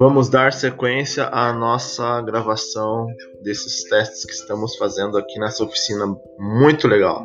Vamos dar sequência à nossa gravação desses testes que estamos fazendo aqui nessa oficina muito legal.